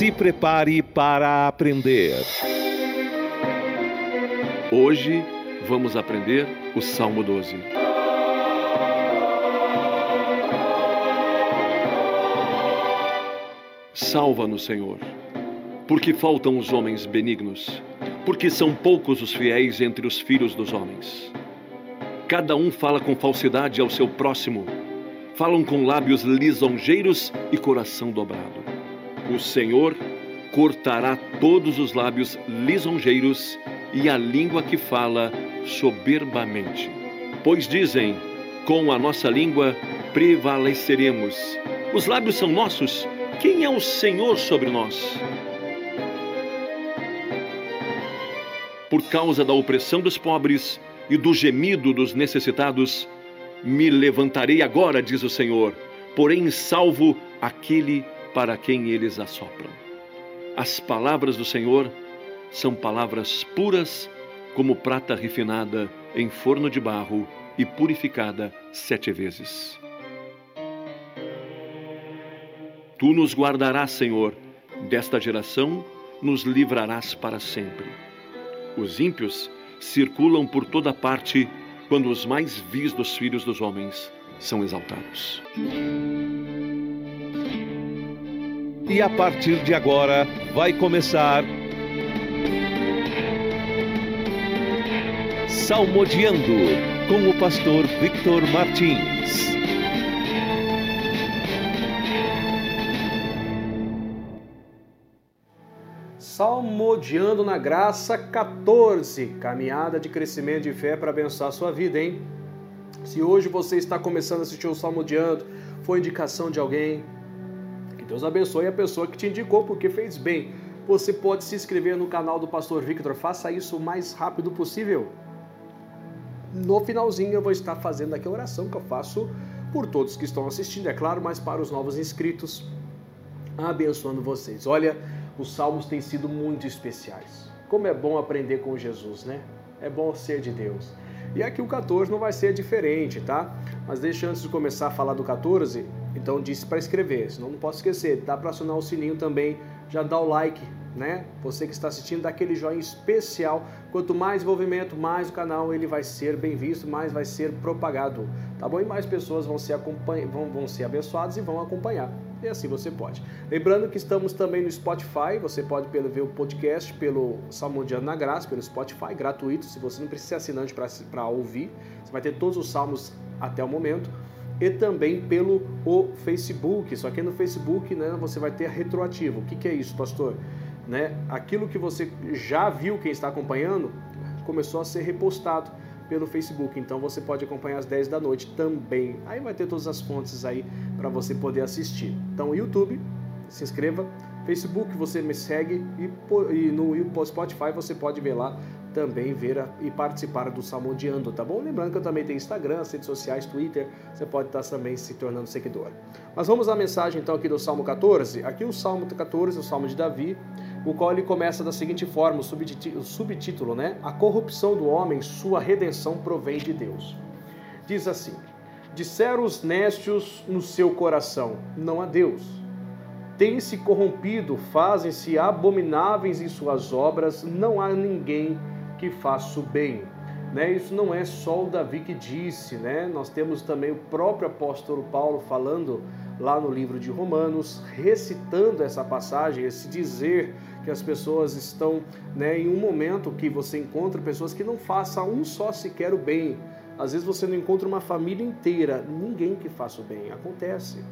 Se prepare para aprender. Hoje vamos aprender o Salmo 12. Salva-nos, Senhor, porque faltam os homens benignos, porque são poucos os fiéis entre os filhos dos homens. Cada um fala com falsidade ao seu próximo, falam com lábios lisonjeiros e coração dobrado. O Senhor cortará todos os lábios lisonjeiros e a língua que fala soberbamente. Pois dizem: com a nossa língua prevaleceremos. Os lábios são nossos. Quem é o Senhor sobre nós? Por causa da opressão dos pobres e do gemido dos necessitados, me levantarei agora, diz o Senhor, porém salvo aquele para quem eles assopram. As palavras do Senhor são palavras puras como prata refinada em forno de barro e purificada sete vezes. Tu nos guardarás, Senhor, desta geração nos livrarás para sempre. Os ímpios circulam por toda parte quando os mais vis dos filhos dos homens são exaltados. E a partir de agora vai começar Salmodiando com o pastor Victor Martins. Salmodiando na Graça 14, caminhada de crescimento de fé para abençoar a sua vida, hein? Se hoje você está começando a assistir o Salmodiando, foi indicação de alguém, Deus abençoe a pessoa que te indicou porque fez bem. Você pode se inscrever no canal do Pastor Victor, faça isso o mais rápido possível no finalzinho eu vou estar fazendo aqui a oração que eu faço por todos que estão assistindo, é claro, mas para os novos inscritos, abençoando vocês. Olha, os salmos têm sido muito especiais. Como é bom aprender com Jesus, né? É bom ser de Deus. E aqui o 14 não vai ser diferente, tá? Mas deixa antes de começar a falar do 14, então disse para escrever, senão não posso esquecer, dá para acionar o sininho também, já dá o like, né? Você que está assistindo, dá aquele joinha especial. Quanto mais envolvimento, mais o canal ele vai ser bem visto, mais vai ser propagado, tá bom? E mais pessoas vão ser, vão, vão ser abençoadas e vão acompanhar. E assim você pode. Lembrando que estamos também no Spotify, você pode ver o podcast pelo Salmodiano na Graça, pelo Spotify, gratuito, se você não precisa ser assinante para ouvir. Você vai ter todos os salmos até o momento e também pelo o Facebook. Só que no Facebook né, você vai ter retroativo. O que, que é isso, pastor? Né? Aquilo que você já viu, quem está acompanhando, começou a ser repostado pelo Facebook. Então você pode acompanhar às 10 da noite também. Aí vai ter todas as fontes aí para você poder assistir. Então, YouTube, se inscreva. Facebook, você me segue e, no Spotify você pode ver lá também ver e participar do Salmodiando, tá bom? Lembrando que eu também tenho Instagram, redes sociais, Twitter, você pode estar também se tornando seguidor. Mas vamos à mensagem então aqui do Salmo 14. Aqui o Salmo 14, o Salmo de Davi, o qual ele começa da seguinte forma, o subtítulo, né? A corrupção do homem, sua redenção provém de Deus. Diz assim: Disseram os nécios no seu coração, não há Deus. Têm-se corrompido, fazem-se abomináveis em suas obras, não há ninguém que faça o bem. Né? Isso não é só o Davi que disse, né? nós temos também o próprio apóstolo Paulo falando lá no livro de Romanos, recitando essa passagem, esse dizer que as pessoas estão né, em um momento que você encontra pessoas que não façam um só sequer o bem. Às vezes você não encontra uma família inteira, ninguém que faça o bem. Acontece.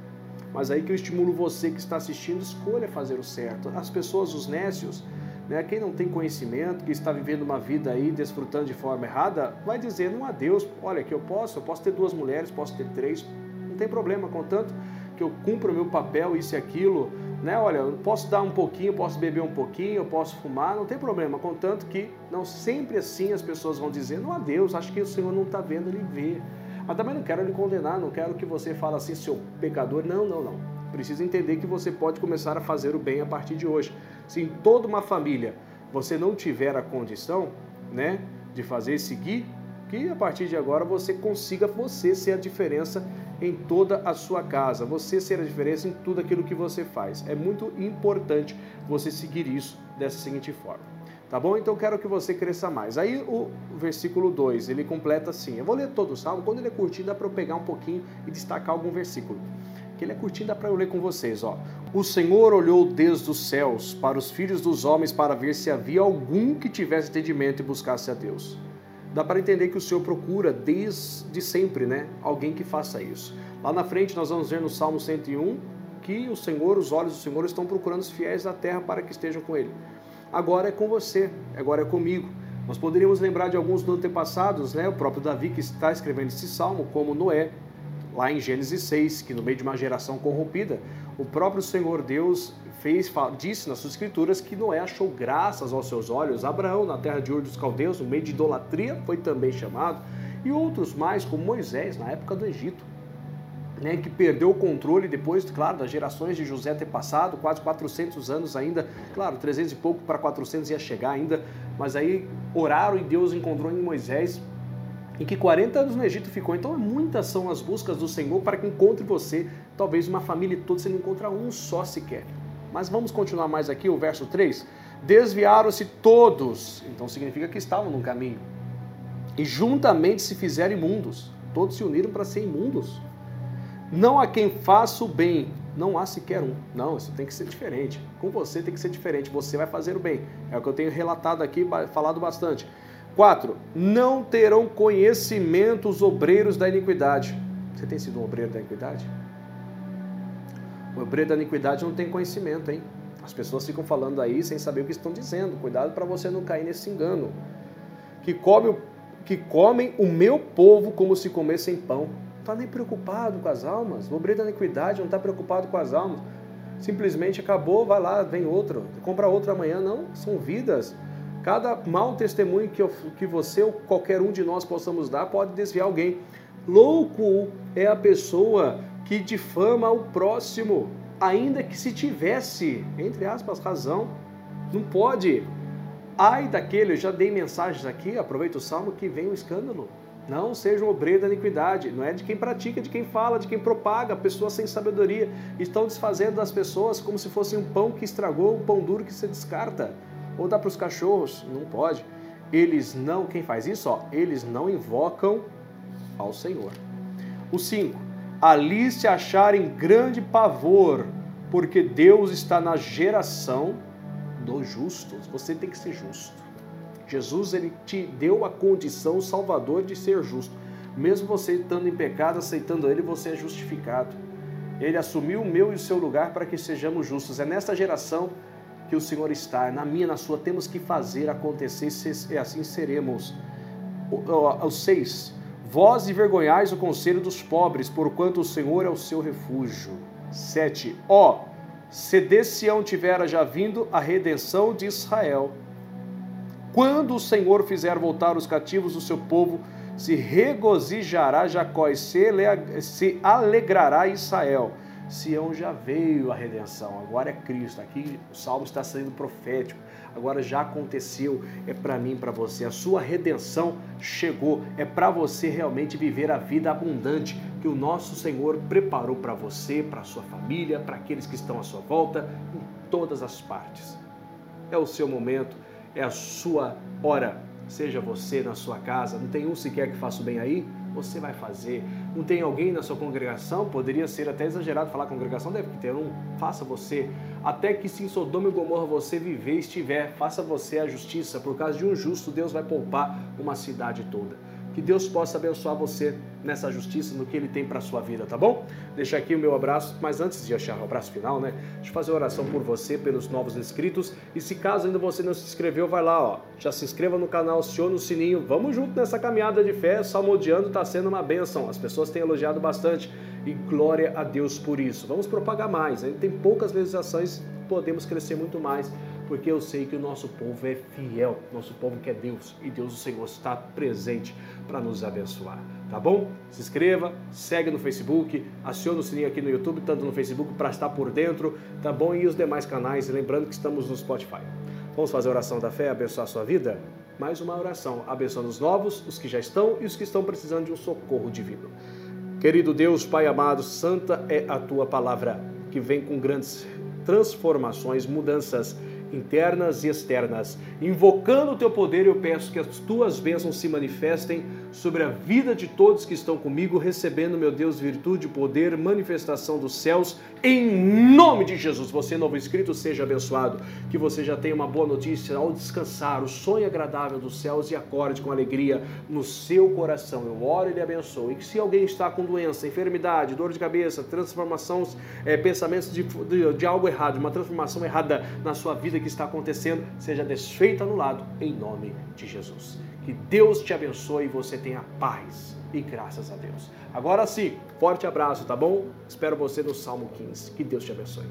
Mas aí que eu estimulo você que está assistindo, escolha fazer o certo. As pessoas, os nécios, né? Quem não tem conhecimento, que está vivendo uma vida aí desfrutando de forma errada, vai dizer não a Deus, olha que eu posso, eu posso ter duas mulheres, posso ter três, não tem problema, contanto que eu cumpra o meu papel, isso e aquilo, né? Olha, eu posso dar um pouquinho, posso beber um pouquinho, eu posso fumar, não tem problema, contanto que não sempre assim as pessoas vão dizer, não a Deus, acho que o Senhor não está vendo, Ele vê. Mas também não quero lhe condenar, não quero que você fale assim, seu pecador, não, não, não. Precisa entender que você pode começar a fazer o bem a partir de hoje. Se em toda uma família você não tiver a condição, né, de fazer seguir, que a partir de agora você consiga você ser a diferença em toda a sua casa. Você ser a diferença em tudo aquilo que você faz. É muito importante você seguir isso dessa seguinte forma. Tá bom? Então quero que você cresça mais. Aí o versículo 2, ele completa assim. Eu vou ler todo o salmo. Quando ele é curtinho, dá para eu pegar um pouquinho e destacar algum versículo. Que ele é curtinho, dá para eu ler com vocês, ó. O Senhor olhou desde os céus para os filhos dos homens para ver se havia algum que tivesse entendimento e buscasse a Deus. Dá para entender que o Senhor procura desde sempre, né? Alguém que faça isso. Lá na frente nós vamos ver no Salmo 101 que o Senhor, os olhos do Senhor estão procurando os fiéis da terra para que estejam com ele agora é com você, agora é comigo. Nós poderíamos lembrar de alguns dos antepassados, né? o próprio Davi que está escrevendo esse salmo, como Noé, lá em Gênesis 6, que no meio de uma geração corrompida, o próprio Senhor Deus fez, disse nas suas escrituras que Noé achou graças aos seus olhos. Abraão, na terra de Ur dos Caldeus, no meio de idolatria, foi também chamado. E outros mais, como Moisés, na época do Egito né, que perdeu o controle depois, claro, das gerações de José ter passado, quase 400 anos ainda, claro, 300 e pouco para 400 ia chegar ainda, mas aí oraram e Deus encontrou em Moisés, em que 40 anos no Egito ficou. Então, muitas são as buscas do Senhor para que encontre você, talvez uma família toda, você não encontra um só sequer. Mas vamos continuar mais aqui, o verso 3. Desviaram-se todos, então significa que estavam no caminho, e juntamente se fizeram imundos. Todos se uniram para ser imundos. Não há quem faça o bem, não há sequer um. Não, isso tem que ser diferente. Com você tem que ser diferente. Você vai fazer o bem. É o que eu tenho relatado aqui, falado bastante. 4. Não terão conhecimento os obreiros da iniquidade. Você tem sido um obreiro da iniquidade? O obreiro da iniquidade não tem conhecimento, hein? As pessoas ficam falando aí sem saber o que estão dizendo. Cuidado para você não cair nesse engano. Que, come, que comem o meu povo como se comessem pão está nem preocupado com as almas. O obreiro da iniquidade não está preocupado com as almas. Simplesmente acabou, vai lá, vem outro, compra outro amanhã. Não, são vidas. Cada mau testemunho que, eu, que você ou qualquer um de nós possamos dar pode desviar alguém. Louco é a pessoa que difama o próximo, ainda que se tivesse, entre aspas, razão. Não pode. Ai daquele, eu já dei mensagens aqui, aproveita o salmo que vem o escândalo. Não seja um obreiro da iniquidade. Não é de quem pratica, é de quem fala, de quem propaga. Pessoas sem sabedoria estão desfazendo das pessoas como se fosse um pão que estragou, um pão duro que se descarta. Ou dá para os cachorros. Não pode. Eles não, quem faz isso, ó, eles não invocam ao Senhor. O 5. Ali se acharem grande pavor, porque Deus está na geração dos justos. Você tem que ser justo. Jesus ele te deu a condição, Salvador, de ser justo. Mesmo você estando em pecado, aceitando Ele, você é justificado. Ele assumiu o meu e o seu lugar para que sejamos justos. É nesta geração que o Senhor está, na minha, na sua, temos que fazer acontecer e assim seremos. O seis, vós envergonhais o conselho dos pobres, porquanto o Senhor é o seu refúgio. Sete, ó, se de Sião tivera já vindo a redenção de Israel, quando o Senhor fizer voltar os cativos do seu povo, se regozijará Jacó e se alegrará Israel. Sião já veio a redenção, agora é Cristo. Aqui o salmo está sendo profético, agora já aconteceu, é para mim, para você. A sua redenção chegou, é para você realmente viver a vida abundante que o nosso Senhor preparou para você, para sua família, para aqueles que estão à sua volta, em todas as partes. É o seu momento é a sua hora. Seja você na sua casa, não tem um sequer que faça o bem aí? Você vai fazer. Não tem alguém na sua congregação? Poderia ser até exagerado falar congregação, deve ter um. Faça você. Até que se em Sodoma e Gomorra você viver e estiver, faça você a justiça. Por causa de um justo, Deus vai poupar uma cidade toda. Que Deus possa abençoar você nessa justiça, no que Ele tem para sua vida, tá bom? Deixa aqui o meu abraço, mas antes de achar o abraço final, né? Deixa eu fazer uma oração por você, pelos novos inscritos. E se caso ainda você não se inscreveu, vai lá, ó. Já se inscreva no canal, aciona o sininho. Vamos junto nessa caminhada de fé. Salmodiando está sendo uma benção. As pessoas têm elogiado bastante. E glória a Deus por isso. Vamos propagar mais. Ainda tem poucas visualizações, podemos crescer muito mais porque eu sei que o nosso povo é fiel, nosso povo quer Deus e Deus, o Senhor, está presente para nos abençoar. Tá bom? Se inscreva, segue no Facebook, acione o sininho aqui no YouTube, tanto no Facebook para estar por dentro, tá bom? E os demais canais, lembrando que estamos no Spotify. Vamos fazer a oração da fé, abençoar a sua vida? Mais uma oração, abençoando os novos, os que já estão e os que estão precisando de um socorro divino. Querido Deus, Pai amado, santa é a tua palavra, que vem com grandes transformações, mudanças internas e externas. Invocando o teu poder, eu peço que as tuas bênçãos se manifestem sobre a vida de todos que estão comigo, recebendo, meu Deus, virtude, poder, manifestação dos céus, em nome de Jesus. Você, novo inscrito, seja abençoado. Que você já tenha uma boa notícia ao descansar, o sonho agradável dos céus e acorde com alegria no seu coração. Eu oro e lhe abençoo. E que se alguém está com doença, enfermidade, dor de cabeça, transformações, é, pensamentos de, de, de algo errado, uma transformação errada na sua vida que está acontecendo, seja desfeita no lado, em nome de Jesus. Que Deus te abençoe e você tenha paz e graças a Deus. Agora sim, forte abraço, tá bom? Espero você no Salmo 15. Que Deus te abençoe.